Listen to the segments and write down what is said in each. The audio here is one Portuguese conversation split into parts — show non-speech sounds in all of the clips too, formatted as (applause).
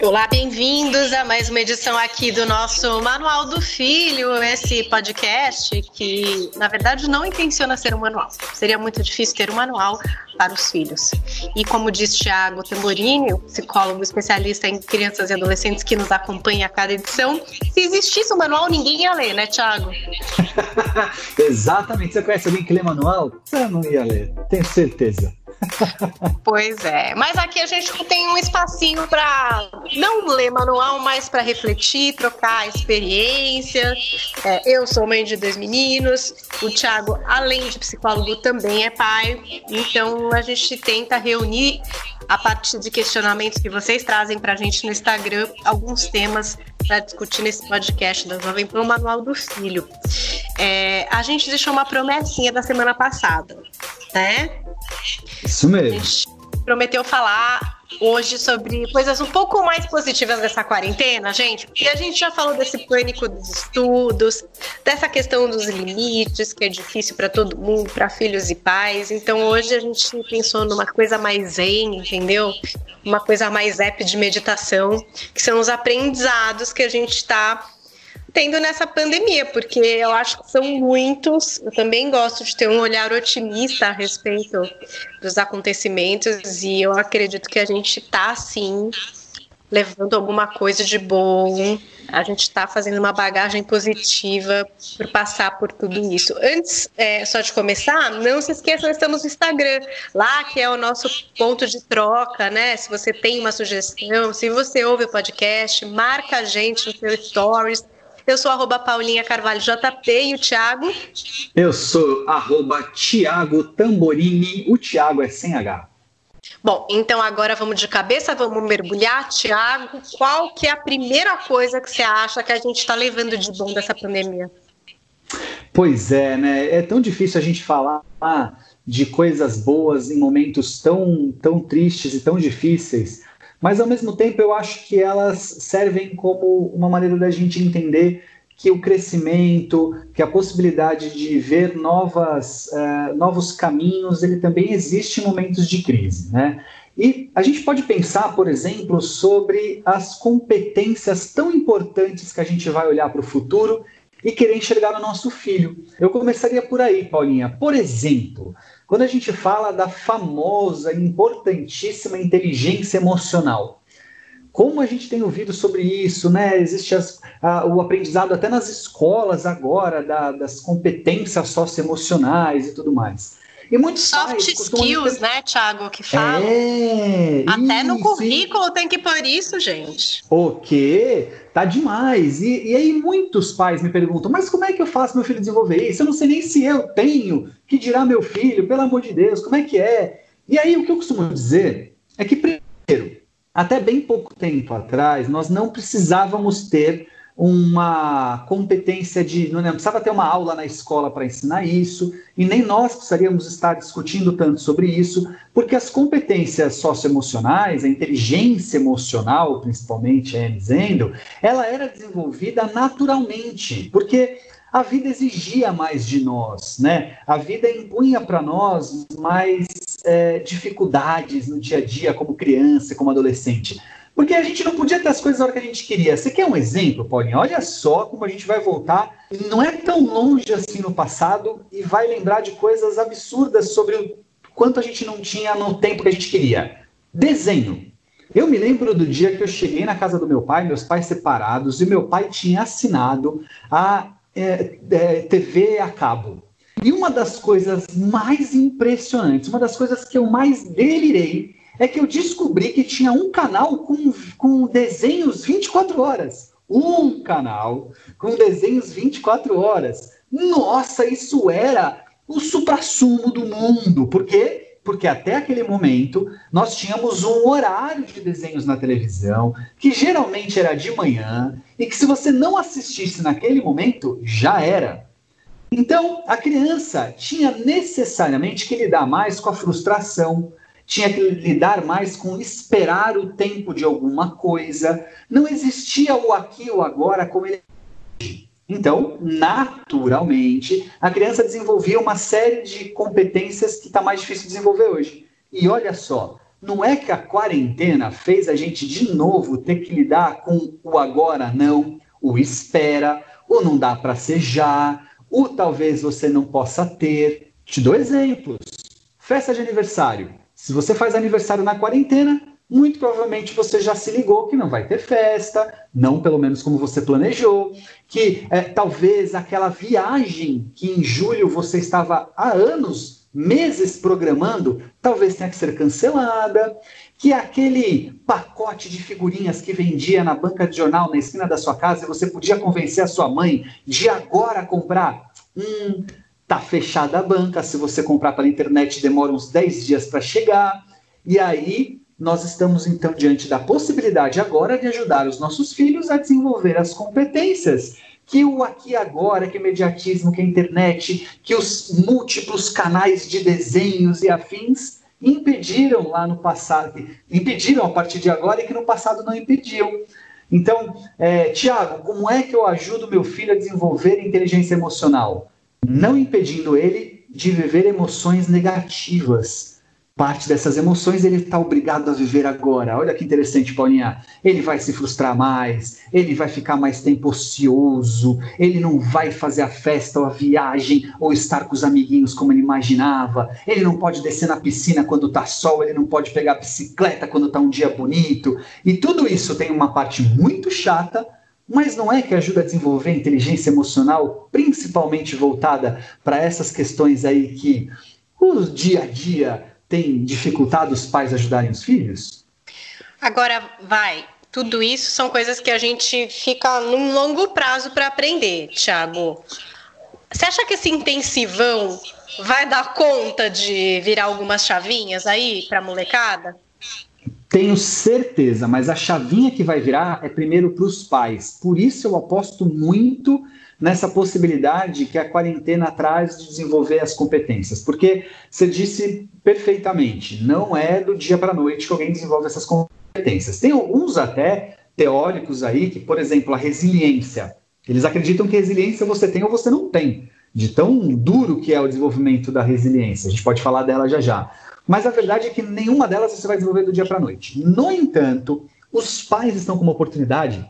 Olá, bem-vindos a mais uma edição aqui do nosso Manual do Filho, esse podcast que, na verdade, não intenciona ser um manual. Seria muito difícil ter um manual para os filhos. E como diz Tiago Tamborini, psicólogo especialista em crianças e adolescentes que nos acompanha a cada edição, se existisse um manual, ninguém ia ler, né, Tiago? (laughs) Exatamente. Você conhece alguém que lê manual? Eu não ia ler, tenho certeza. Pois é, mas aqui a gente tem um espacinho para não ler manual, mas para refletir, trocar experiência. É, eu sou mãe de dois meninos, o Thiago, além de psicólogo, também é pai, então a gente tenta reunir a partir de questionamentos que vocês trazem para a gente no Instagram alguns temas para discutir nesse podcast da Jovem Pan, o Manual do Filho. É, a gente deixou uma promessinha da semana passada, né? Isso mesmo. Prometeu falar hoje sobre coisas um pouco mais positivas dessa quarentena, gente, porque a gente já falou desse pânico dos estudos, dessa questão dos limites, que é difícil para todo mundo, para filhos e pais. Então hoje a gente pensou numa coisa mais zen, entendeu? Uma coisa mais app de meditação, que são os aprendizados que a gente está tendo nessa pandemia, porque eu acho que são muitos. Eu também gosto de ter um olhar otimista a respeito dos acontecimentos e eu acredito que a gente está sim levando alguma coisa de bom. A gente está fazendo uma bagagem positiva por passar por tudo isso. Antes, é, só de começar, não se esqueçam, estamos no Instagram, lá que é o nosso ponto de troca, né? Se você tem uma sugestão, se você ouve o podcast, marca a gente no seu stories eu sou arroba Paulinha Carvalho JP e o Thiago. Eu sou arroba Thiago Tamborini. O Thiago é sem H. Bom, então agora vamos de cabeça, vamos mergulhar. Tiago, qual que é a primeira coisa que você acha que a gente está levando de bom dessa pandemia? Pois é, né? É tão difícil a gente falar de coisas boas em momentos tão, tão tristes e tão difíceis. Mas, ao mesmo tempo, eu acho que elas servem como uma maneira da gente entender que o crescimento, que a possibilidade de ver novas, uh, novos caminhos, ele também existe em momentos de crise, né? E a gente pode pensar, por exemplo, sobre as competências tão importantes que a gente vai olhar para o futuro e querer enxergar no nosso filho. Eu começaria por aí, Paulinha. Por exemplo, quando a gente fala da famosa, importantíssima inteligência emocional, como a gente tem ouvido sobre isso, né? Existe as, a, o aprendizado até nas escolas agora da, das competências socioemocionais e tudo mais. E muitos Soft skills, ter... né, Thiago, que fala. É, Até isso, no currículo tem que pôr isso, gente. O quê? Tá demais. E, e aí muitos pais me perguntam, mas como é que eu faço meu filho desenvolver isso? Eu não sei nem se eu tenho, que dirá meu filho, pelo amor de Deus, como é que é? E aí o que eu costumo dizer é que, primeiro, até bem pouco tempo atrás, nós não precisávamos ter uma competência de. Não, precisava ter uma aula na escola para ensinar isso, e nem nós precisaríamos estar discutindo tanto sobre isso, porque as competências socioemocionais, a inteligência emocional, principalmente, é dizendo, ela era desenvolvida naturalmente, porque a vida exigia mais de nós, né? A vida impunha para nós mais é, dificuldades no dia a dia, como criança, como adolescente. Porque a gente não podia ter as coisas na hora que a gente queria. Você quer um exemplo, Paulinho? Olha só como a gente vai voltar, não é tão longe assim no passado, e vai lembrar de coisas absurdas sobre o quanto a gente não tinha no tempo que a gente queria. Desenho. Eu me lembro do dia que eu cheguei na casa do meu pai, meus pais separados, e meu pai tinha assinado a é, é, TV a cabo. E uma das coisas mais impressionantes, uma das coisas que eu mais delirei, é que eu descobri que tinha um canal com, com desenhos 24 horas. Um canal com desenhos 24 horas. Nossa, isso era o supra-sumo do mundo. Por quê? Porque até aquele momento nós tínhamos um horário de desenhos na televisão, que geralmente era de manhã, e que se você não assistisse naquele momento, já era. Então, a criança tinha necessariamente que lidar mais com a frustração, tinha que lidar mais com esperar o tempo de alguma coisa. Não existia o aqui ou agora como ele então, naturalmente, a criança desenvolvia uma série de competências que está mais difícil de desenvolver hoje. E olha só, não é que a quarentena fez a gente de novo ter que lidar com o agora não, o espera, o não dá para ser já, o talvez você não possa ter. Te dou exemplos. Festa de aniversário. Se você faz aniversário na quarentena, muito provavelmente você já se ligou que não vai ter festa, não pelo menos como você planejou, que é, talvez aquela viagem que em julho você estava há anos, meses programando, talvez tenha que ser cancelada, que aquele pacote de figurinhas que vendia na banca de jornal na esquina da sua casa e você podia convencer a sua mãe de agora comprar, hum, tá fechada a banca, se você comprar pela internet demora uns 10 dias para chegar, e aí nós estamos então diante da possibilidade agora de ajudar os nossos filhos a desenvolver as competências que o aqui agora, que o imediatismo, que a internet, que os múltiplos canais de desenhos e afins impediram lá no passado, impediram a partir de agora e que no passado não impediam. Então, é, Tiago, como é que eu ajudo meu filho a desenvolver inteligência emocional? Não impedindo ele de viver emoções negativas parte dessas emoções ele está obrigado a viver agora. Olha que interessante, Paulinha. Ele vai se frustrar mais, ele vai ficar mais tempo ocioso, ele não vai fazer a festa ou a viagem ou estar com os amiguinhos como ele imaginava. Ele não pode descer na piscina quando está sol, ele não pode pegar a bicicleta quando está um dia bonito. E tudo isso tem uma parte muito chata, mas não é que ajuda a desenvolver inteligência emocional, principalmente voltada para essas questões aí que o dia a dia tem dificultado os pais ajudarem os filhos? Agora, vai. Tudo isso são coisas que a gente fica num longo prazo para aprender, Thiago. Você acha que esse intensivão vai dar conta de virar algumas chavinhas aí para molecada? Tenho certeza, mas a chavinha que vai virar é primeiro para os pais. Por isso eu aposto muito nessa possibilidade que a quarentena traz de desenvolver as competências. Porque você disse perfeitamente, não é do dia para a noite que alguém desenvolve essas competências. Tem alguns até teóricos aí que, por exemplo, a resiliência. Eles acreditam que resiliência você tem ou você não tem, de tão duro que é o desenvolvimento da resiliência. A gente pode falar dela já já. Mas a verdade é que nenhuma delas você vai desenvolver do dia para a noite. No entanto, os pais estão com uma oportunidade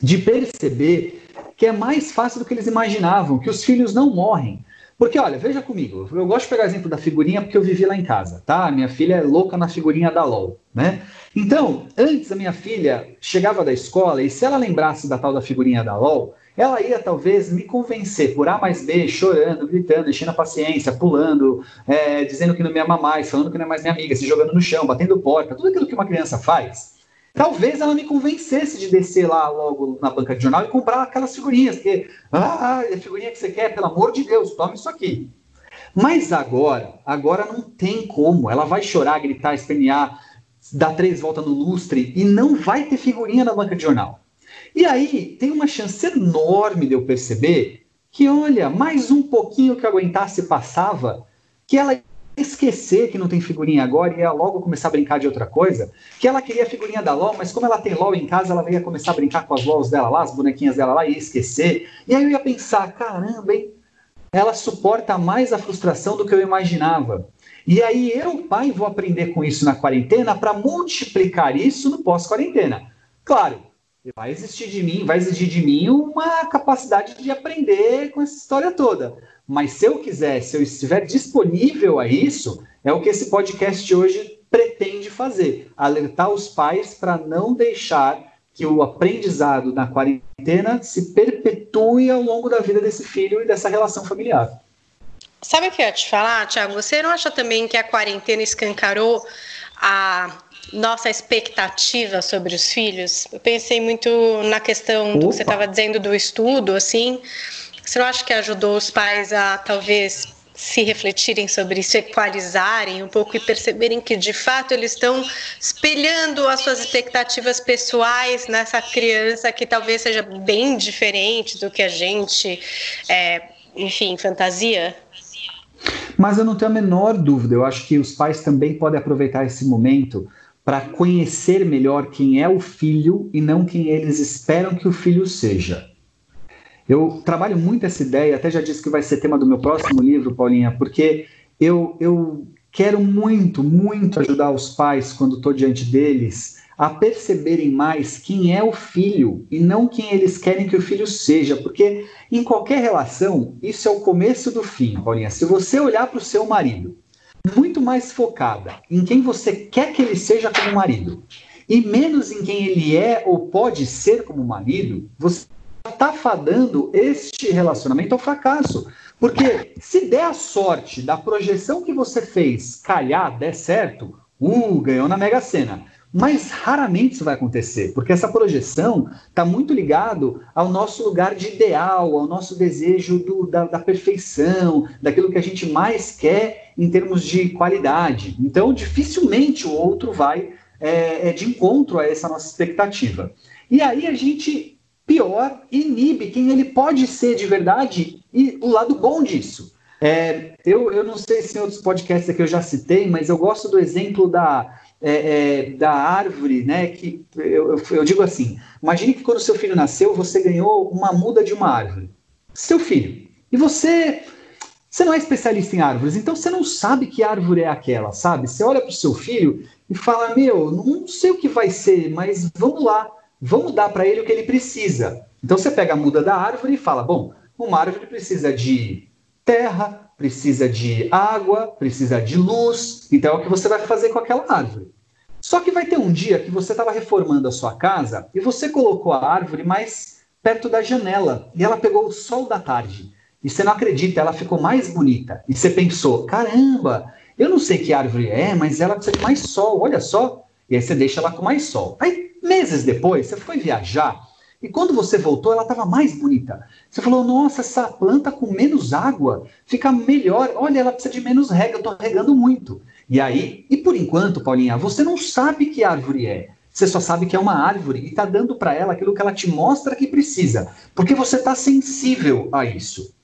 de perceber que é mais fácil do que eles imaginavam, que os filhos não morrem. Porque, olha, veja comigo, eu gosto de pegar exemplo da figurinha porque eu vivi lá em casa, tá? Minha filha é louca na figurinha da LOL, né? Então, antes a minha filha chegava da escola e se ela lembrasse da tal da figurinha da LOL, ela ia talvez me convencer por A mais B, chorando, gritando, enchendo a paciência, pulando, é, dizendo que não me ama mais, falando que não é mais minha amiga, se jogando no chão, batendo porta, tudo aquilo que uma criança faz. Talvez ela me convencesse de descer lá logo na banca de jornal e comprar aquelas figurinhas, que, ah, é a figurinha que você quer, pelo amor de Deus, tome isso aqui. Mas agora, agora não tem como. Ela vai chorar, gritar, espernear, dar três voltas no lustre e não vai ter figurinha na banca de jornal. E aí tem uma chance enorme de eu perceber que, olha, mais um pouquinho que eu aguentasse passava, que ela esquecer que não tem figurinha agora e ia logo começar a brincar de outra coisa, que ela queria a figurinha da LOL, mas como ela tem LOL em casa, ela ia começar a brincar com as LOLs dela lá, as bonequinhas dela lá, e ia esquecer. E aí eu ia pensar, caramba, hein? Ela suporta mais a frustração do que eu imaginava. E aí eu, pai, vou aprender com isso na quarentena para multiplicar isso no pós-quarentena. Claro, vai existir de mim, vai exigir de mim uma capacidade de aprender com essa história toda. Mas se eu quiser, se eu estiver disponível a isso, é o que esse podcast hoje pretende fazer: alertar os pais para não deixar que o aprendizado na quarentena se perpetue ao longo da vida desse filho e dessa relação familiar. Sabe o que eu ia te falar, Tiago? Você não acha também que a quarentena escancarou a nossa expectativa sobre os filhos? Eu pensei muito na questão do que você estava dizendo do estudo, assim. Você não acha que ajudou os pais a talvez se refletirem sobre isso, equalizarem um pouco e perceberem que de fato eles estão espelhando as suas expectativas pessoais nessa criança que talvez seja bem diferente do que a gente, é, enfim, fantasia? Mas eu não tenho a menor dúvida, eu acho que os pais também podem aproveitar esse momento para conhecer melhor quem é o filho e não quem eles esperam que o filho seja. Eu trabalho muito essa ideia, até já disse que vai ser tema do meu próximo livro, Paulinha, porque eu, eu quero muito, muito ajudar os pais quando estou diante deles a perceberem mais quem é o filho e não quem eles querem que o filho seja, porque em qualquer relação, isso é o começo do fim, Paulinha. Se você olhar para o seu marido muito mais focada em quem você quer que ele seja como marido e menos em quem ele é ou pode ser como marido, você está fadando este relacionamento ao fracasso. Porque se der a sorte da projeção que você fez calhar, der certo, uh, ganhou na Mega Sena. Mas raramente isso vai acontecer, porque essa projeção está muito ligado ao nosso lugar de ideal, ao nosso desejo do, da, da, perfeição, daquilo que a gente mais quer em termos de qualidade. Então, dificilmente o outro vai é, é de encontro a essa nossa expectativa. E aí a gente pior, inibe quem ele pode ser de verdade e o lado bom disso. É, eu, eu não sei se em outros podcasts aqui eu já citei, mas eu gosto do exemplo da, é, é, da árvore, né? Que eu, eu, digo assim: imagine que quando seu filho nasceu, você ganhou uma muda de uma árvore. Seu filho. E você. Você não é especialista em árvores, então você não sabe que árvore é aquela, sabe? Você olha para o seu filho e fala: Meu, não sei o que vai ser, mas vamos lá vamos dar para ele o que ele precisa. Então você pega a muda da árvore e fala: bom, uma árvore precisa de terra, precisa de água, precisa de luz. Então é o que você vai fazer com aquela árvore. Só que vai ter um dia que você estava reformando a sua casa e você colocou a árvore mais perto da janela e ela pegou o sol da tarde. E você não acredita, ela ficou mais bonita. E você pensou: caramba, eu não sei que árvore é, mas ela precisa de mais sol, olha só. E aí você deixa ela com mais sol. Aí Meses depois, você foi viajar e quando você voltou, ela estava mais bonita. Você falou: Nossa, essa planta com menos água fica melhor. Olha, ela precisa de menos rega, eu estou regando muito. E aí, e por enquanto, Paulinha, você não sabe que árvore é. Você só sabe que é uma árvore e está dando para ela aquilo que ela te mostra que precisa, porque você está sensível a isso.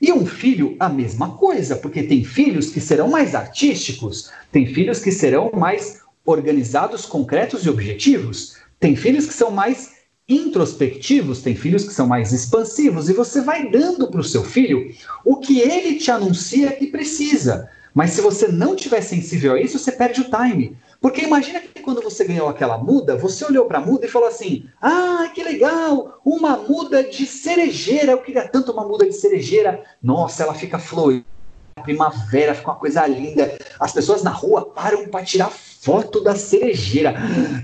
E um filho, a mesma coisa, porque tem filhos que serão mais artísticos, tem filhos que serão mais organizados, concretos e objetivos. Tem filhos que são mais introspectivos, tem filhos que são mais expansivos, e você vai dando para o seu filho o que ele te anuncia que precisa. Mas se você não tiver sensível a isso, você perde o time. Porque imagina que quando você ganhou aquela muda, você olhou para a muda e falou assim: Ah, que legal, uma muda de cerejeira. Eu queria tanto uma muda de cerejeira. Nossa, ela fica florida primavera, fica uma coisa linda. As pessoas na rua param para tirar foto da cerejeira.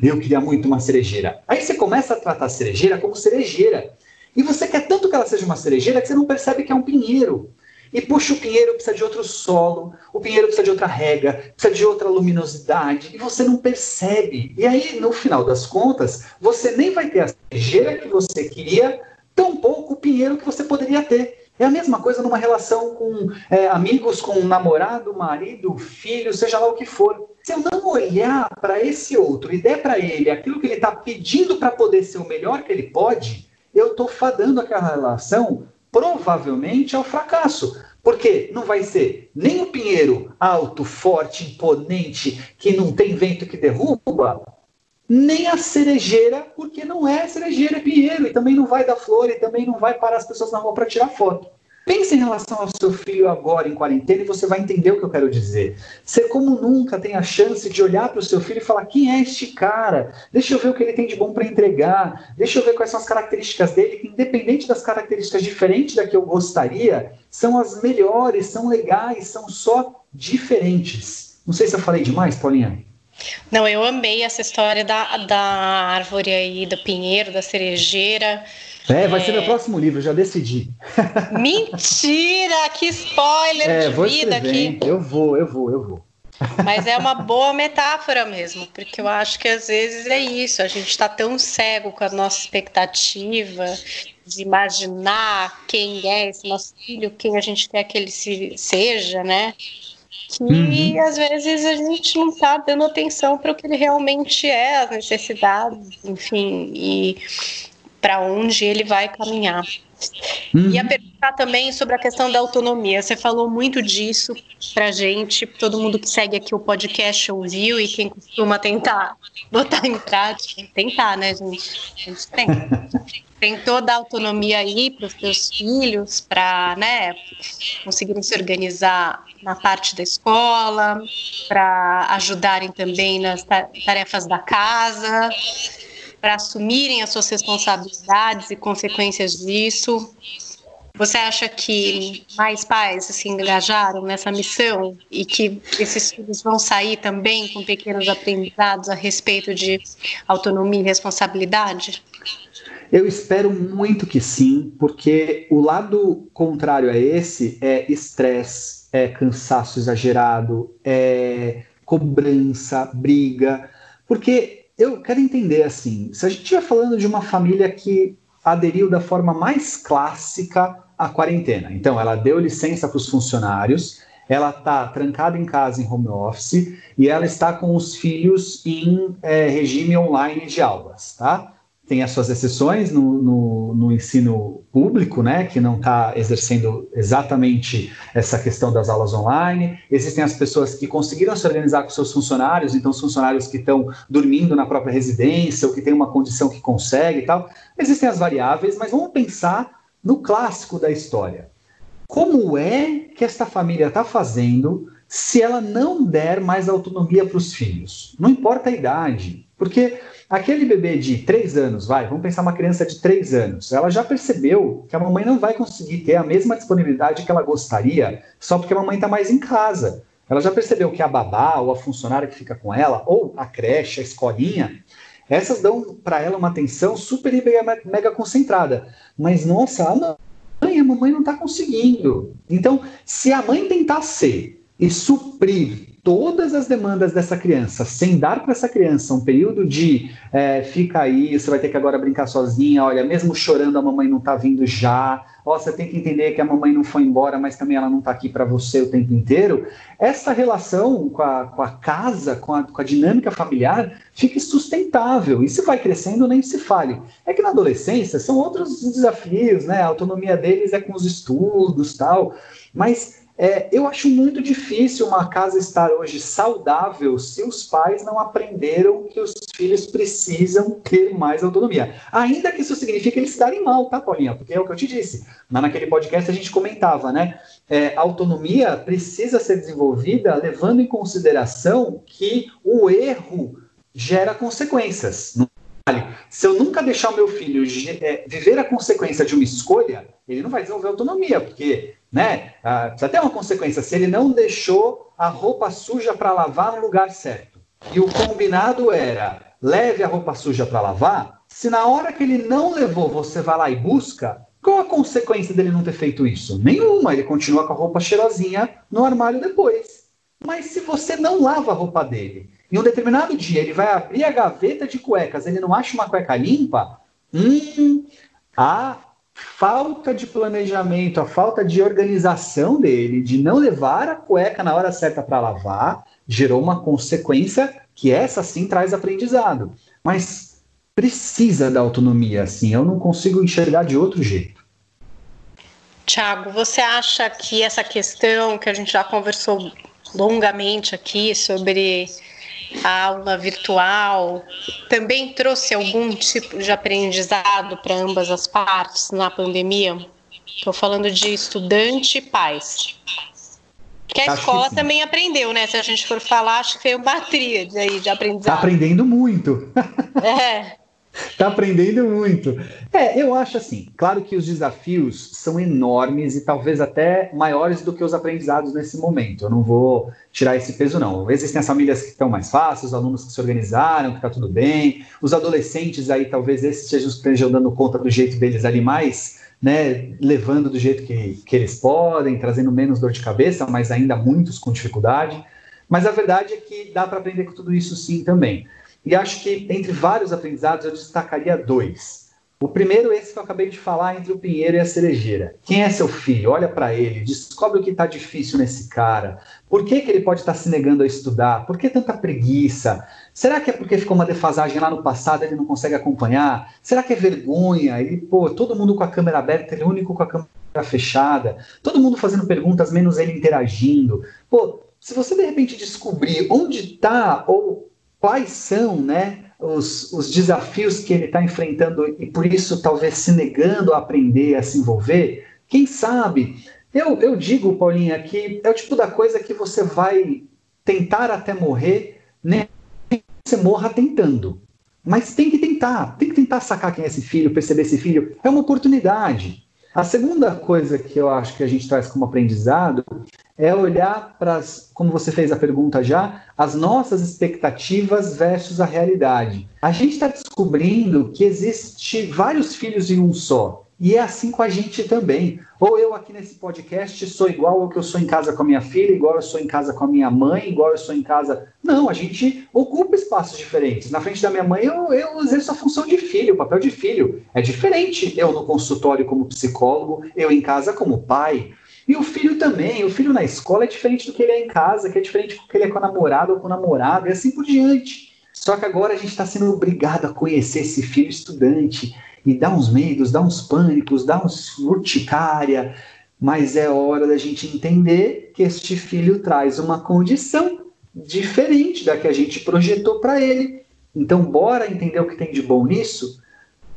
Eu queria muito uma cerejeira. Aí você começa a tratar a cerejeira como cerejeira. E você quer tanto que ela seja uma cerejeira que você não percebe que é um pinheiro. E puxa, o pinheiro precisa de outro solo, o pinheiro precisa de outra rega, precisa de outra luminosidade, e você não percebe. E aí, no final das contas, você nem vai ter a cerejeira que você queria, tampouco o pinheiro que você poderia ter. É a mesma coisa numa relação com é, amigos, com namorado, marido, filho, seja lá o que for. Se eu não olhar para esse outro e der para ele aquilo que ele está pedindo para poder ser o melhor que ele pode, eu estou fadando aquela relação provavelmente ao fracasso. Porque não vai ser nem o pinheiro alto, forte, imponente, que não tem vento que derruba, nem a cerejeira, porque não é cerejeira, é pinheiro, e também não vai dar flor, e também não vai parar as pessoas na rua para tirar foto. Pense em relação ao seu filho agora em quarentena e você vai entender o que eu quero dizer. Você, como nunca, tem a chance de olhar para o seu filho e falar: quem é este cara? Deixa eu ver o que ele tem de bom para entregar. Deixa eu ver quais são as características dele, que, independente das características diferentes da que eu gostaria, são as melhores, são legais, são só diferentes. Não sei se eu falei demais, Paulinha. Não, eu amei essa história da, da árvore aí, do pinheiro, da cerejeira. É, vai é... ser meu próximo livro, já decidi. Mentira! Que spoiler é, de vida aqui. Eu vou, eu vou, eu vou. Mas é uma boa metáfora mesmo, porque eu acho que às vezes é isso, a gente está tão cego com a nossa expectativa de imaginar quem é esse nosso filho, quem a gente quer que ele se, seja, né? Que uhum. às vezes a gente não está dando atenção para o que ele realmente é, as necessidades, enfim, e para onde ele vai caminhar. Uhum. Ia perguntar também sobre a questão da autonomia. Você falou muito disso pra gente. Todo mundo que segue aqui o podcast ouviu e quem costuma tentar (laughs) botar em prática. Tentar, né, gente? A gente tem. (laughs) tem toda a autonomia aí para os seus filhos, para né, conseguirem se organizar na parte da escola, para ajudarem também nas tarefas da casa, para assumirem as suas responsabilidades e consequências disso. Você acha que mais pais se engajaram nessa missão e que esses filhos vão sair também com pequenos aprendizados a respeito de autonomia e responsabilidade? Eu espero muito que sim, porque o lado contrário a esse é estresse, é cansaço exagerado, é cobrança, briga. Porque eu quero entender assim: se a gente estiver falando de uma família que aderiu da forma mais clássica à quarentena, então ela deu licença para os funcionários, ela está trancada em casa em home office e ela está com os filhos em é, regime online de aulas, tá? Tem as suas exceções no, no, no ensino público, né, que não está exercendo exatamente essa questão das aulas online. Existem as pessoas que conseguiram se organizar com seus funcionários, então os funcionários que estão dormindo na própria residência ou que têm uma condição que consegue e tal. Existem as variáveis, mas vamos pensar no clássico da história. Como é que esta família está fazendo se ela não der mais autonomia para os filhos? Não importa a idade, porque Aquele bebê de três anos, vai, vamos pensar uma criança de três anos, ela já percebeu que a mamãe não vai conseguir ter a mesma disponibilidade que ela gostaria só porque a mamãe está mais em casa. Ela já percebeu que a babá ou a funcionária que fica com ela, ou a creche, a escolinha, essas dão para ela uma atenção super mega, mega concentrada. Mas, nossa, a mãe, a mamãe não está conseguindo. Então, se a mãe tentar ser e suprir todas as demandas dessa criança, sem dar para essa criança um período de é, fica aí, você vai ter que agora brincar sozinha, olha, mesmo chorando, a mamãe não está vindo já, ó, você tem que entender que a mamãe não foi embora, mas também ela não está aqui para você o tempo inteiro. Essa relação com a, com a casa, com a, com a dinâmica familiar, fica sustentável. E se vai crescendo, nem se fale. É que na adolescência são outros desafios, né? A autonomia deles é com os estudos tal, mas é, eu acho muito difícil uma casa estar hoje saudável se os pais não aprenderam que os filhos precisam ter mais autonomia. Ainda que isso signifique eles se darem mal, tá, Paulinha? Porque é o que eu te disse. Mas naquele podcast a gente comentava, né? É, autonomia precisa ser desenvolvida levando em consideração que o erro gera consequências. Se eu nunca deixar o meu filho é, viver a consequência de uma escolha, ele não vai desenvolver autonomia, porque né, ah, precisa ter uma consequência. Se ele não deixou a roupa suja para lavar no lugar certo, e o combinado era leve a roupa suja para lavar, se na hora que ele não levou você vai lá e busca, qual a consequência dele não ter feito isso? Nenhuma, ele continua com a roupa cheirosinha no armário depois. Mas se você não lava a roupa dele em um determinado dia ele vai abrir a gaveta de cuecas, ele não acha uma cueca limpa, hum, a falta de planejamento, a falta de organização dele, de não levar a cueca na hora certa para lavar, gerou uma consequência que essa sim traz aprendizado. Mas precisa da autonomia, assim, eu não consigo enxergar de outro jeito. Tiago, você acha que essa questão que a gente já conversou longamente aqui sobre a aula virtual também trouxe algum tipo de aprendizado para ambas as partes na pandemia? Estou falando de estudante e pais. Que a acho escola que também aprendeu, né? Se a gente for falar, acho que foi uma tríade aí de aprendizado. Está aprendendo muito. É. Está aprendendo muito. É, eu acho assim, claro que os desafios são enormes e talvez até maiores do que os aprendizados nesse momento. Eu não vou tirar esse peso, não. Existem as famílias que estão mais fáceis, os alunos que se organizaram, que está tudo bem. Os adolescentes aí, talvez esses que estejam dando conta do jeito deles ali mais, né, levando do jeito que, que eles podem, trazendo menos dor de cabeça, mas ainda muitos com dificuldade. Mas a verdade é que dá para aprender com tudo isso sim também. E acho que entre vários aprendizados eu destacaria dois. O primeiro, esse que eu acabei de falar, entre o pinheiro e a cerejeira. Quem é seu filho? Olha para ele, descobre o que está difícil nesse cara. Por que, que ele pode estar tá se negando a estudar? Por que tanta preguiça? Será que é porque ficou uma defasagem lá no passado ele não consegue acompanhar? Será que é vergonha? Ele, pô, todo mundo com a câmera aberta, ele é o único com a câmera fechada. Todo mundo fazendo perguntas, menos ele interagindo. Pô, se você de repente descobrir onde está ou quais são, né? os, os desafios que ele está enfrentando e por isso talvez se negando a aprender, a se envolver, quem sabe? Eu, eu digo, Paulinha, que é o tipo da coisa que você vai tentar até morrer, nem né? você morra tentando. Mas tem que tentar, tem que tentar sacar quem é esse filho, perceber esse filho. É uma oportunidade. A segunda coisa que eu acho que a gente traz como aprendizado é olhar para, como você fez a pergunta já, as nossas expectativas versus a realidade. A gente está descobrindo que existe vários filhos em um só. E é assim com a gente também. Ou eu aqui nesse podcast sou igual ao que eu sou em casa com a minha filha, igual eu sou em casa com a minha mãe, igual eu sou em casa. Não, a gente ocupa espaços diferentes. Na frente da minha mãe, eu, eu exerço a função de filho, o papel de filho. É diferente eu no consultório como psicólogo, eu em casa como pai. E o filho também, o filho na escola é diferente do que ele é em casa, que é diferente do que ele é com a namorada ou com o namorado, e assim por diante. Só que agora a gente está sendo obrigado a conhecer esse filho estudante e dá uns medos, dá uns pânicos, dá uns urticária, mas é hora da gente entender que este filho traz uma condição diferente da que a gente projetou para ele. Então, bora entender o que tem de bom nisso?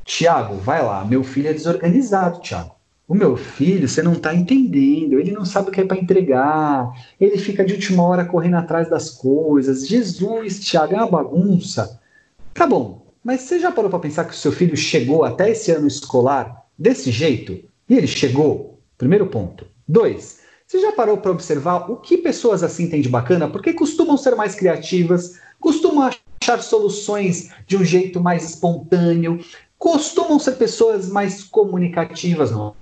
Tiago, vai lá, meu filho é desorganizado, Tiago. O meu filho, você não está entendendo, ele não sabe o que é para entregar, ele fica de última hora correndo atrás das coisas. Jesus, Tiago, é uma bagunça. Tá bom, mas você já parou para pensar que o seu filho chegou até esse ano escolar desse jeito? E ele chegou? Primeiro ponto. Dois, você já parou para observar o que pessoas assim têm de bacana? Porque costumam ser mais criativas, costumam achar soluções de um jeito mais espontâneo, costumam ser pessoas mais comunicativas, não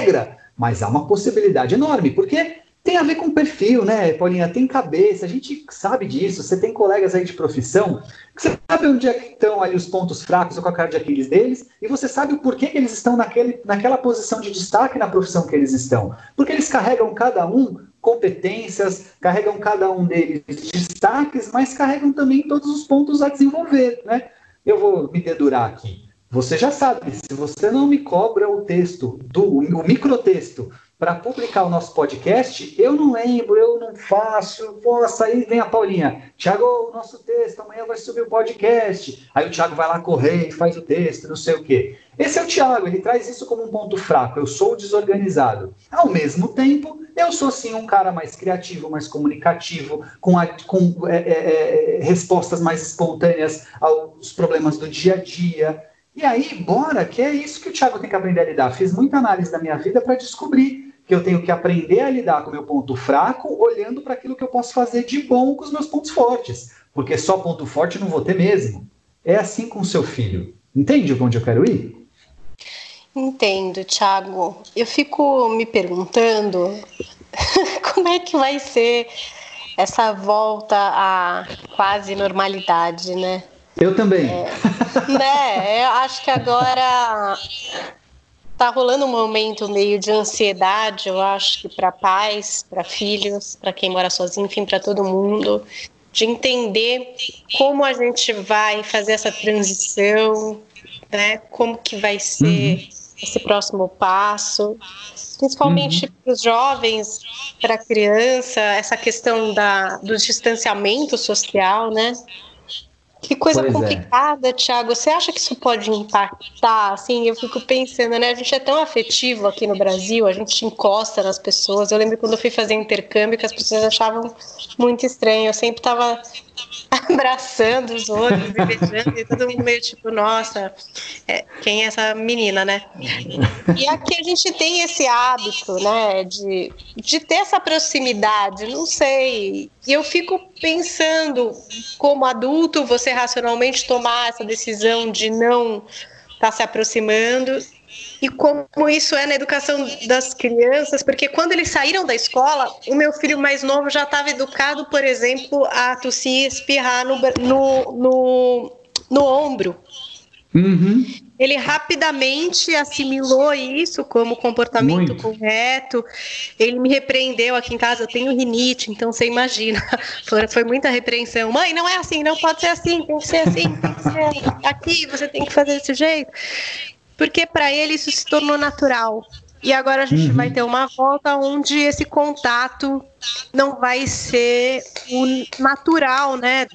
regra, mas há uma possibilidade enorme, porque tem a ver com perfil, né, Paulinha? Tem cabeça, a gente sabe disso. Você tem colegas aí de profissão que você sabe onde é que estão ali os pontos fracos ou com a cara de Aquiles deles, e você sabe o porquê que eles estão naquele, naquela posição de destaque na profissão que eles estão. Porque eles carregam cada um competências, carregam cada um deles destaques, mas carregam também todos os pontos a desenvolver, né? Eu vou me dedurar aqui. Você já sabe, se você não me cobra o texto, do, o microtexto, para publicar o nosso podcast, eu não lembro, eu não faço. Nossa, aí vem a Paulinha. Tiago, o nosso texto, amanhã vai subir o podcast. Aí o Tiago vai lá correr e faz o texto, não sei o quê. Esse é o Tiago, ele traz isso como um ponto fraco. Eu sou desorganizado. Ao mesmo tempo, eu sou sim um cara mais criativo, mais comunicativo, com, a, com é, é, é respostas mais espontâneas aos problemas do dia a dia. E aí, bora, que é isso que o Thiago tem que aprender a lidar. Fiz muita análise da minha vida para descobrir que eu tenho que aprender a lidar com o meu ponto fraco, olhando para aquilo que eu posso fazer de bom com os meus pontos fortes. Porque só ponto forte não vou ter mesmo. É assim com o seu filho. Entende onde eu quero ir? Entendo, Thiago. Eu fico me perguntando (laughs) como é que vai ser essa volta à quase normalidade, né? Eu também. É, né, eu acho que agora tá rolando um momento meio de ansiedade, eu acho que para pais, para filhos, para quem mora sozinho, enfim, para todo mundo, de entender como a gente vai fazer essa transição, né? Como que vai ser uhum. esse próximo passo, principalmente uhum. para os jovens, para a criança, essa questão da, do distanciamento social, né? Que coisa pois é. complicada, é. Thiago. Você acha que isso pode impactar? Assim, eu fico pensando, né? A gente é tão afetivo aqui no Brasil, a gente encosta nas pessoas. Eu lembro quando eu fui fazer intercâmbio que as pessoas achavam muito estranho. Eu sempre estava abraçando os outros e beijando, e todo mundo meio tipo, nossa, é, quem é essa menina, né? E aqui a gente tem esse hábito, né, de, de ter essa proximidade, não sei. E eu fico pensando, como adulto, você racionalmente tomar essa decisão de não estar tá se aproximando e como isso é na educação das crianças, porque quando eles saíram da escola, o meu filho mais novo já estava educado, por exemplo, a tossir e espirrar no, no, no, no ombro. Uhum. Ele rapidamente assimilou isso como comportamento Muito. correto. Ele me repreendeu aqui em casa. Eu tenho rinite, então você imagina. (laughs) Foi, foi muita repreensão. Mãe, não é assim, não pode ser assim, tem que ser assim, tem que ser aqui, você tem que fazer desse jeito. Porque para ele isso se tornou natural. E agora a gente uhum. vai ter uma volta onde esse contato não vai ser o natural, né?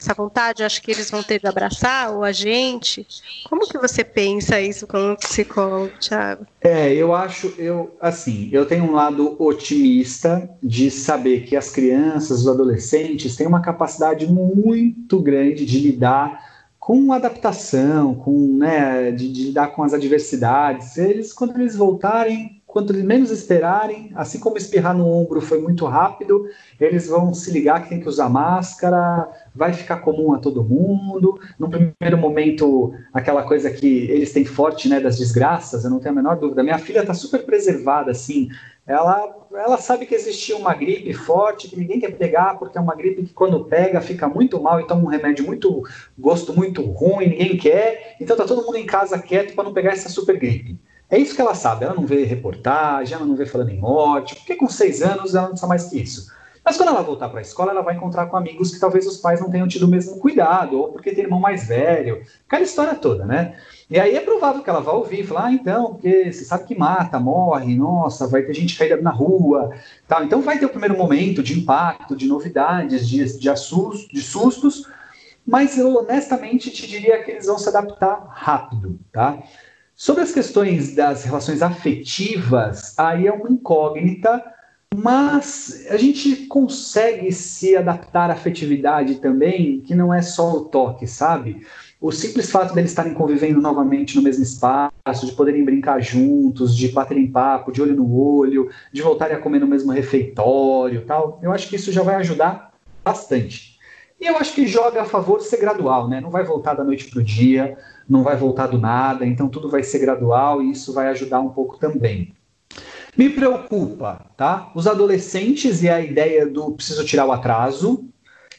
Essa vontade, acho que eles vão ter de abraçar ou a gente. Como que você pensa isso como psicólogo, Thiago? É, eu acho, eu assim, eu tenho um lado otimista de saber que as crianças, os adolescentes têm uma capacidade muito grande de lidar com adaptação, com, né, de, de, lidar com as adversidades. Eles, quando eles voltarem, quanto menos esperarem, assim como espirrar no ombro foi muito rápido, eles vão se ligar que tem que usar máscara, vai ficar comum a todo mundo. No primeiro momento, aquela coisa que eles têm forte, né, das desgraças, eu não tenho a menor dúvida. Minha filha está super preservada, assim, ela, ela sabe que existia uma gripe forte, que ninguém quer pegar, porque é uma gripe que quando pega fica muito mal e toma um remédio muito, gosto muito ruim, ninguém quer, então tá todo mundo em casa quieto para não pegar essa super gripe. É isso que ela sabe, ela não vê reportagem, ela não vê falando em morte, porque com seis anos ela não sabe mais que isso. Mas quando ela voltar para a escola, ela vai encontrar com amigos que talvez os pais não tenham tido o mesmo cuidado, ou porque tem irmão mais velho, aquela história toda, né? E aí é provável que ela vá ouvir, falar, ah, então, porque você sabe que mata, morre, nossa, vai ter gente caída na rua, tal. Então vai ter o primeiro momento de impacto, de novidades, de, de, assusto, de sustos, mas eu honestamente te diria que eles vão se adaptar rápido, tá? Sobre as questões das relações afetivas, aí é uma incógnita, mas a gente consegue se adaptar à afetividade também, que não é só o toque, sabe? O simples fato deles estarem convivendo novamente no mesmo espaço, de poderem brincar juntos, de baterem papo, de olho no olho, de voltarem a comer no mesmo refeitório, tal, eu acho que isso já vai ajudar bastante. E eu acho que joga a favor ser gradual, né? Não vai voltar da noite para o dia, não vai voltar do nada, então tudo vai ser gradual e isso vai ajudar um pouco também. Me preocupa, tá? Os adolescentes e a ideia do preciso tirar o atraso.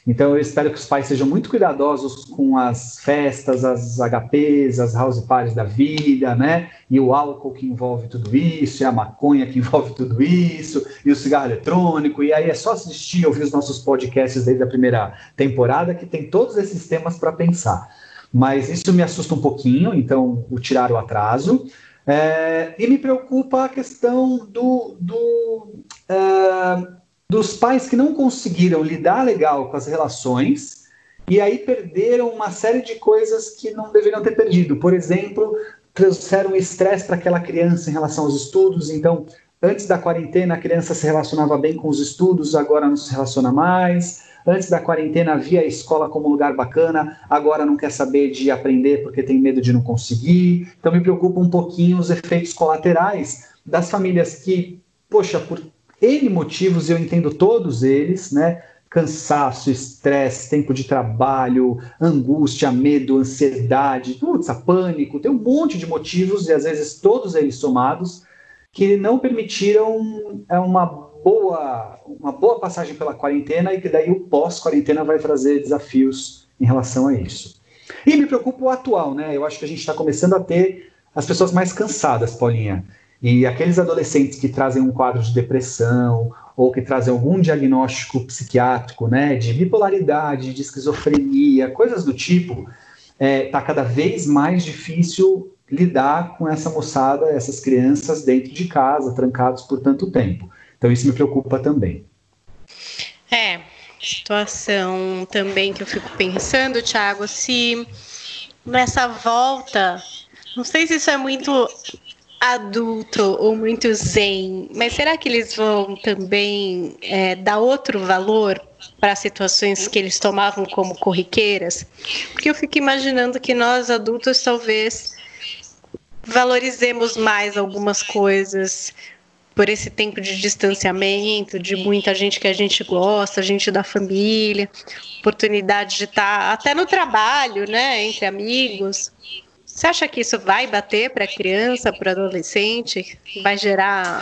Então eu espero que os pais sejam muito cuidadosos com as festas, as HPs, as house parties da vida, né? E o álcool que envolve tudo isso, e a maconha que (laughs) envolve tudo isso, e o cigarro eletrônico. E aí é só assistir, ouvir os nossos podcasts desde a primeira temporada que tem todos esses temas para pensar. Mas isso me assusta um pouquinho, então o tirar o atraso. É, e me preocupa a questão do, do, é, dos pais que não conseguiram lidar legal com as relações e aí perderam uma série de coisas que não deveriam ter perdido. Por exemplo, trouxeram estresse para aquela criança em relação aos estudos. Então, antes da quarentena, a criança se relacionava bem com os estudos, agora não se relaciona mais. Antes da quarentena via a escola como um lugar bacana, agora não quer saber de aprender porque tem medo de não conseguir. Então me preocupa um pouquinho os efeitos colaterais das famílias que, poxa, por N motivos, eu entendo todos eles, né? Cansaço, estresse, tempo de trabalho, angústia, medo, ansiedade, putz, pânico, tem um monte de motivos e às vezes todos eles somados que não permitiram é, uma boa, uma boa passagem pela quarentena e que daí o pós-quarentena vai trazer desafios em relação a isso. E me preocupa o atual, né? Eu acho que a gente está começando a ter as pessoas mais cansadas, Paulinha. E aqueles adolescentes que trazem um quadro de depressão ou que trazem algum diagnóstico psiquiátrico, né, de bipolaridade, de esquizofrenia, coisas do tipo, está é, cada vez mais difícil lidar com essa moçada, essas crianças dentro de casa, trancados por tanto tempo. Então isso me preocupa também. É, situação também que eu fico pensando, Thiago, se nessa volta, não sei se isso é muito adulto ou muito zen, mas será que eles vão também é, dar outro valor para situações que eles tomavam como corriqueiras? Porque eu fico imaginando que nós adultos talvez valorizemos mais algumas coisas, por esse tempo de distanciamento, de muita gente que a gente gosta, gente da família, oportunidade de estar até no trabalho, né, entre amigos. Você acha que isso vai bater para a criança, para o adolescente? Vai gerar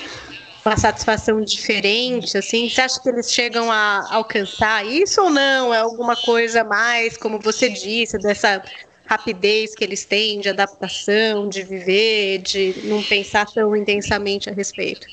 uma satisfação diferente, assim? Você acha que eles chegam a alcançar isso ou não? É alguma coisa mais, como você disse, dessa rapidez que eles têm de adaptação, de viver, de não pensar tão intensamente a respeito?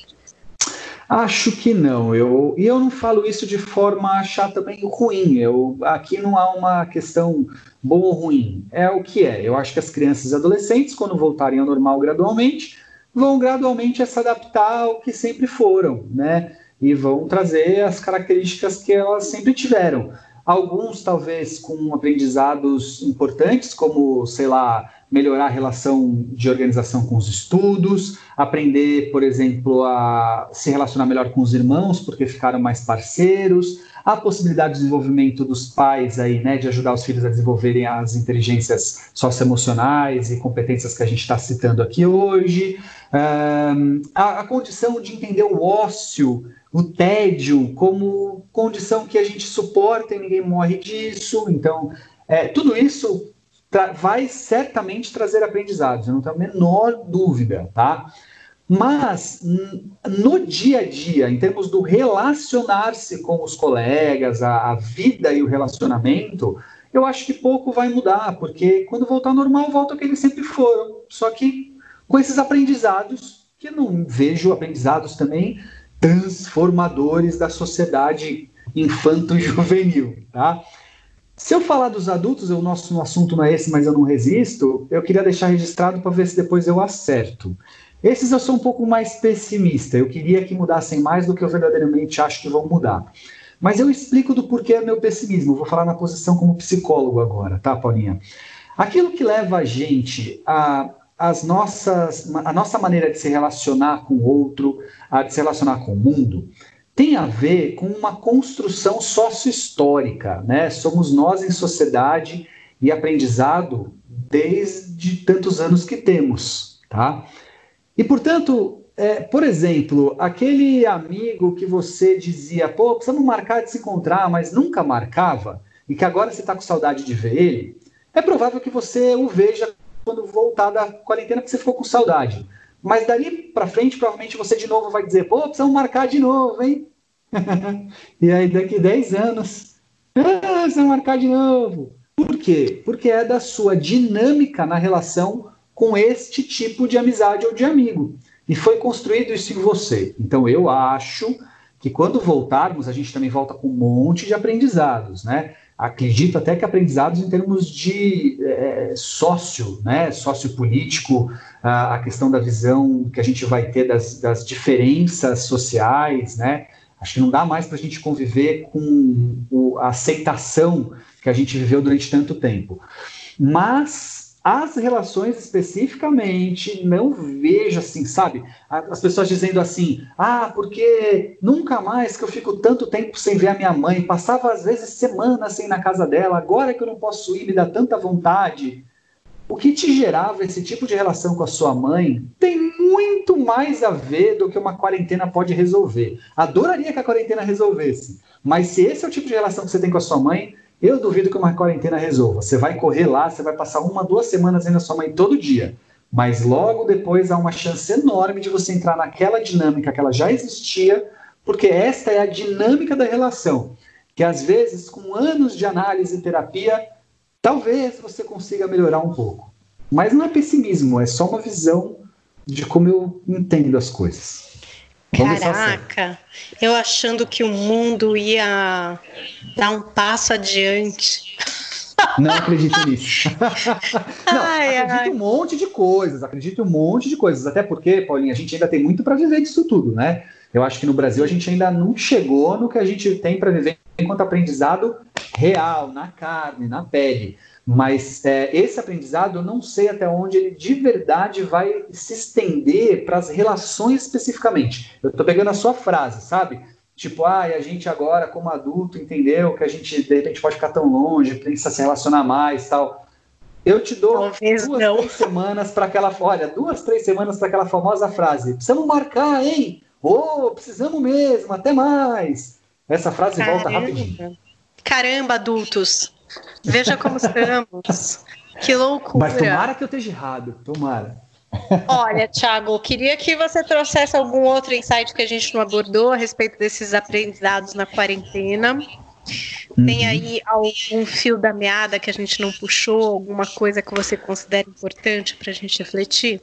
Acho que não. Eu, e eu não falo isso de forma a achar também ruim. Eu, aqui não há uma questão boa ou ruim. É o que é. Eu acho que as crianças e adolescentes, quando voltarem ao normal gradualmente, vão gradualmente se adaptar ao que sempre foram, né? E vão trazer as características que elas sempre tiveram. Alguns, talvez, com aprendizados importantes, como, sei lá, melhorar a relação de organização com os estudos, aprender, por exemplo, a se relacionar melhor com os irmãos, porque ficaram mais parceiros, a possibilidade de desenvolvimento dos pais aí, né, de ajudar os filhos a desenvolverem as inteligências socioemocionais e competências que a gente está citando aqui hoje, um, a, a condição de entender o ócio, o tédio como condição que a gente suporta e ninguém morre disso, então é, tudo isso vai certamente trazer aprendizados, eu não tenho a menor dúvida, tá? Mas no dia a dia, em termos do relacionar-se com os colegas, a, a, vida e o relacionamento, eu acho que pouco vai mudar, porque quando voltar ao normal, volta ao que eles sempre foram. Só que com esses aprendizados, que eu não vejo aprendizados também transformadores da sociedade infanto-juvenil, tá? Se eu falar dos adultos, o nosso assunto não é esse, mas eu não resisto, eu queria deixar registrado para ver se depois eu acerto. Esses eu sou um pouco mais pessimista, eu queria que mudassem mais do que eu verdadeiramente acho que vão mudar. Mas eu explico do porquê é meu pessimismo, vou falar na posição como psicólogo agora, tá, Paulinha? Aquilo que leva a gente a as nossas, a nossa maneira de se relacionar com o outro, a de se relacionar com o mundo, tem a ver com uma construção sócio-histórica, né? Somos nós em sociedade e aprendizado desde tantos anos que temos, tá? E, portanto, é, por exemplo, aquele amigo que você dizia, pô, precisamos marcar de se encontrar, mas nunca marcava, e que agora você está com saudade de ver ele, é provável que você o veja quando voltar da quarentena, porque você ficou com saudade. Mas dali para frente, provavelmente você de novo vai dizer, pô, precisamos marcar de novo, hein? (laughs) e aí daqui 10 anos, ah, precisamos marcar de novo. Por quê? Porque é da sua dinâmica na relação com este tipo de amizade ou de amigo. E foi construído isso em você. Então eu acho que quando voltarmos, a gente também volta com um monte de aprendizados, né? Acredito até que aprendizados em termos de é, sócio, né, sociopolítico, a, a questão da visão que a gente vai ter das, das diferenças sociais, né, acho que não dá mais para a gente conviver com o, a aceitação que a gente viveu durante tanto tempo. Mas as relações especificamente, não vejo assim, sabe? As pessoas dizendo assim, ah, porque nunca mais que eu fico tanto tempo sem ver a minha mãe, passava às vezes semanas sem ir na casa dela, agora que eu não posso ir, me dá tanta vontade. O que te gerava esse tipo de relação com a sua mãe tem muito mais a ver do que uma quarentena pode resolver. Adoraria que a quarentena resolvesse, mas se esse é o tipo de relação que você tem com a sua mãe, eu duvido que uma quarentena resolva. Você vai correr lá, você vai passar uma, duas semanas vendo a sua mãe todo dia. Mas logo depois há uma chance enorme de você entrar naquela dinâmica que ela já existia, porque esta é a dinâmica da relação. Que às vezes, com anos de análise e terapia, talvez você consiga melhorar um pouco. Mas não é pessimismo, é só uma visão de como eu entendo as coisas. Caraca, eu achando que o mundo ia dar um passo adiante. Não acredito nisso. (laughs) Não, ai, acredito ai. um monte de coisas, acredito um monte de coisas. Até porque, Paulinha, a gente ainda tem muito para viver disso tudo, né? Eu acho que no Brasil a gente ainda não chegou no que a gente tem para viver enquanto aprendizado real, na carne, na pele. Mas é, esse aprendizado, eu não sei até onde ele de verdade vai se estender para as relações especificamente. Eu estou pegando a sua frase, sabe? Tipo, ah, a gente agora, como adulto, entendeu que a gente de repente pode ficar tão longe, precisa se relacionar mais tal. Eu te dou Talvez duas, não. três semanas para aquela. Olha, duas, três semanas para aquela famosa frase. Precisamos marcar, hein? Ô, oh, precisamos mesmo, até mais. Essa frase Caramba. volta rapidinho. Caramba, adultos. Veja como estamos. Que loucura. Mas tomara que eu esteja errado. Tomara. Olha, Thiago, queria que você trouxesse algum outro insight que a gente não abordou a respeito desses aprendizados na quarentena. Uhum. Tem aí algum fio da meada que a gente não puxou, alguma coisa que você considera importante para a gente refletir?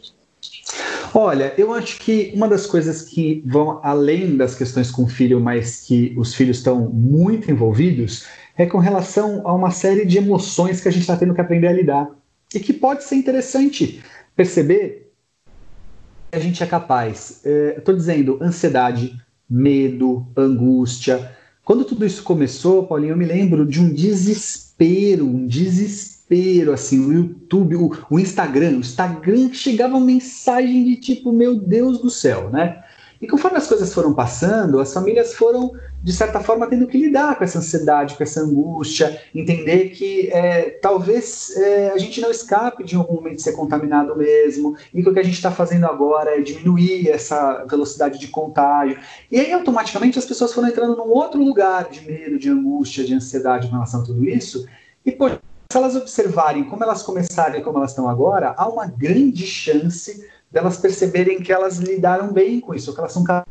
Olha, eu acho que uma das coisas que vão além das questões com o filho, mas que os filhos estão muito envolvidos, é com relação a uma série de emoções que a gente está tendo que aprender a lidar. E que pode ser interessante perceber que a gente é capaz. Estou é, dizendo ansiedade, medo, angústia. Quando tudo isso começou, Paulinho, eu me lembro de um desespero, um desespero, assim, o YouTube, o, o Instagram, o Instagram chegava mensagem de tipo, meu Deus do céu, né? E conforme as coisas foram passando, as famílias foram, de certa forma, tendo que lidar com essa ansiedade, com essa angústia, entender que é, talvez é, a gente não escape de algum momento ser contaminado mesmo, e que o que a gente está fazendo agora é diminuir essa velocidade de contágio. E aí, automaticamente, as pessoas foram entrando num outro lugar de medo, de angústia, de ansiedade em relação a tudo isso, e, pô, se elas observarem como elas começaram e como elas estão agora, há uma grande chance delas perceberem que elas lidaram bem com isso, que elas são capazes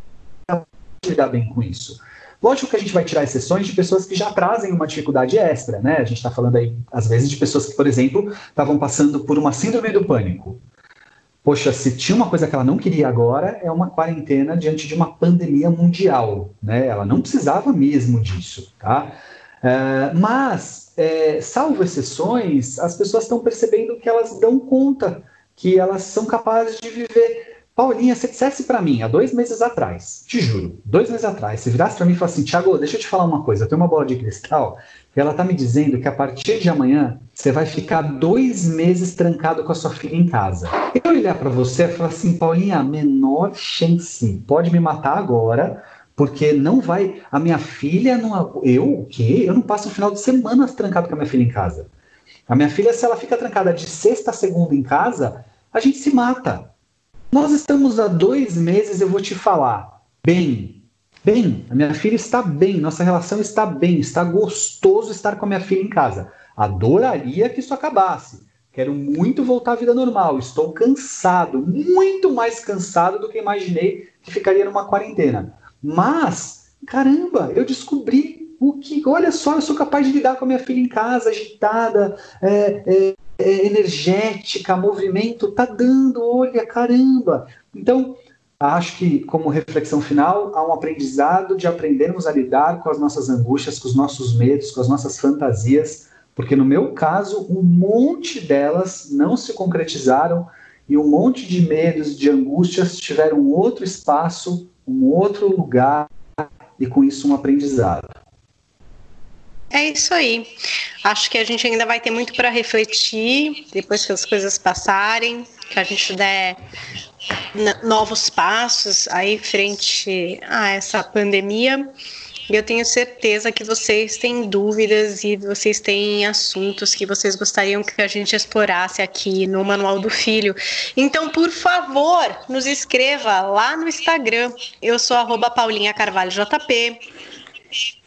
de lidar bem com isso. Lógico que a gente vai tirar exceções de pessoas que já trazem uma dificuldade extra, né? A gente está falando aí, às vezes, de pessoas que, por exemplo, estavam passando por uma síndrome do pânico. Poxa, se tinha uma coisa que ela não queria agora, é uma quarentena diante de uma pandemia mundial, né? Ela não precisava mesmo disso, tá? É, mas, é, salvo exceções, as pessoas estão percebendo que elas dão conta que elas são capazes de viver. Paulinha, se dissesse para mim há dois meses atrás, te juro, dois meses atrás, se virasse para mim e falasse assim, Thiago, deixa eu te falar uma coisa, eu tenho uma bola de cristal e ela tá me dizendo que a partir de amanhã você vai ficar dois meses trancado com a sua filha em casa. Eu olhar para você e falar assim, Paulinha, menor chance, pode me matar agora, porque não vai. A minha filha não. Eu o quê? Eu não passo o final de semana trancado com a minha filha em casa. A minha filha, se ela fica trancada de sexta a segunda em casa, a gente se mata. Nós estamos há dois meses, eu vou te falar, bem, bem, a minha filha está bem, nossa relação está bem, está gostoso estar com a minha filha em casa. Adoraria que isso acabasse. Quero muito voltar à vida normal. Estou cansado, muito mais cansado do que imaginei que ficaria numa quarentena. Mas, caramba, eu descobri o que, olha só, eu sou capaz de lidar com a minha filha em casa, agitada, é, é, é, energética, movimento, tá dando, olha, caramba. Então, acho que, como reflexão final, há um aprendizado de aprendermos a lidar com as nossas angústias, com os nossos medos, com as nossas fantasias, porque no meu caso, um monte delas não se concretizaram e um monte de medos, de angústias tiveram outro espaço, um outro lugar e com isso um aprendizado. É isso aí. Acho que a gente ainda vai ter muito para refletir depois que as coisas passarem, que a gente der novos passos aí frente a essa pandemia. Eu tenho certeza que vocês têm dúvidas e vocês têm assuntos que vocês gostariam que a gente explorasse aqui no Manual do Filho. Então, por favor, nos escreva lá no Instagram. Eu sou arroba Paulinha Carvalho JP.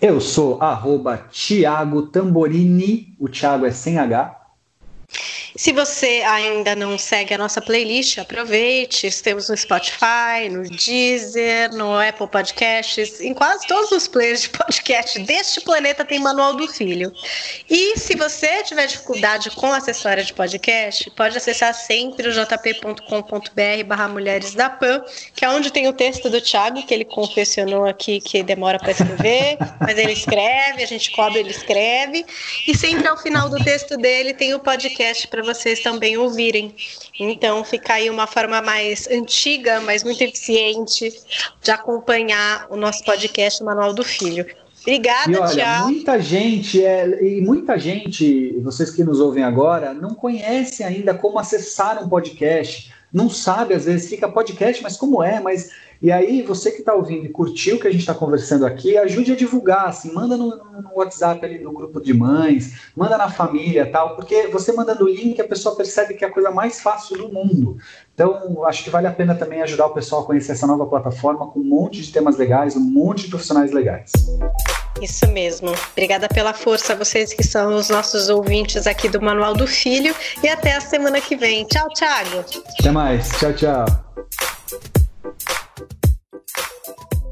Eu sou arroba Thiago Tamborini, o Thiago é sem H. Se você ainda não segue a nossa playlist, aproveite. Estamos no Spotify, no Deezer, no Apple Podcasts, em quase todos os players de podcast deste planeta tem Manual do Filho. E se você tiver dificuldade com acessória de podcast, pode acessar sempre o jp.com.br barra Mulheres da PAN, que é onde tem o texto do Thiago, que ele confessionou aqui que demora para escrever, mas ele escreve, a gente cobra, ele escreve. E sempre ao final do texto dele tem o podcast para vocês também ouvirem. Então fica aí uma forma mais antiga, mas muito eficiente de acompanhar o nosso podcast Manual do Filho. Obrigada, e olha. Muita gente, é, e muita gente, vocês que nos ouvem agora, não conhece ainda como acessar um podcast, não sabe, às vezes fica podcast, mas como é? Mas e aí, você que está ouvindo e curtiu o que a gente está conversando aqui, ajude a divulgar, assim, manda no, no, WhatsApp ali no grupo de mães, manda na família tal, porque você mandando o link, a pessoa percebe que é a coisa mais fácil do mundo. Então, acho que vale a pena também ajudar o pessoal a conhecer essa nova plataforma com um monte de temas legais, um monte de profissionais legais. Isso mesmo. Obrigada pela força, vocês que são os nossos ouvintes aqui do Manual do Filho. E até a semana que vem. Tchau, Thiago. Até mais. Tchau, tchau. Thank you.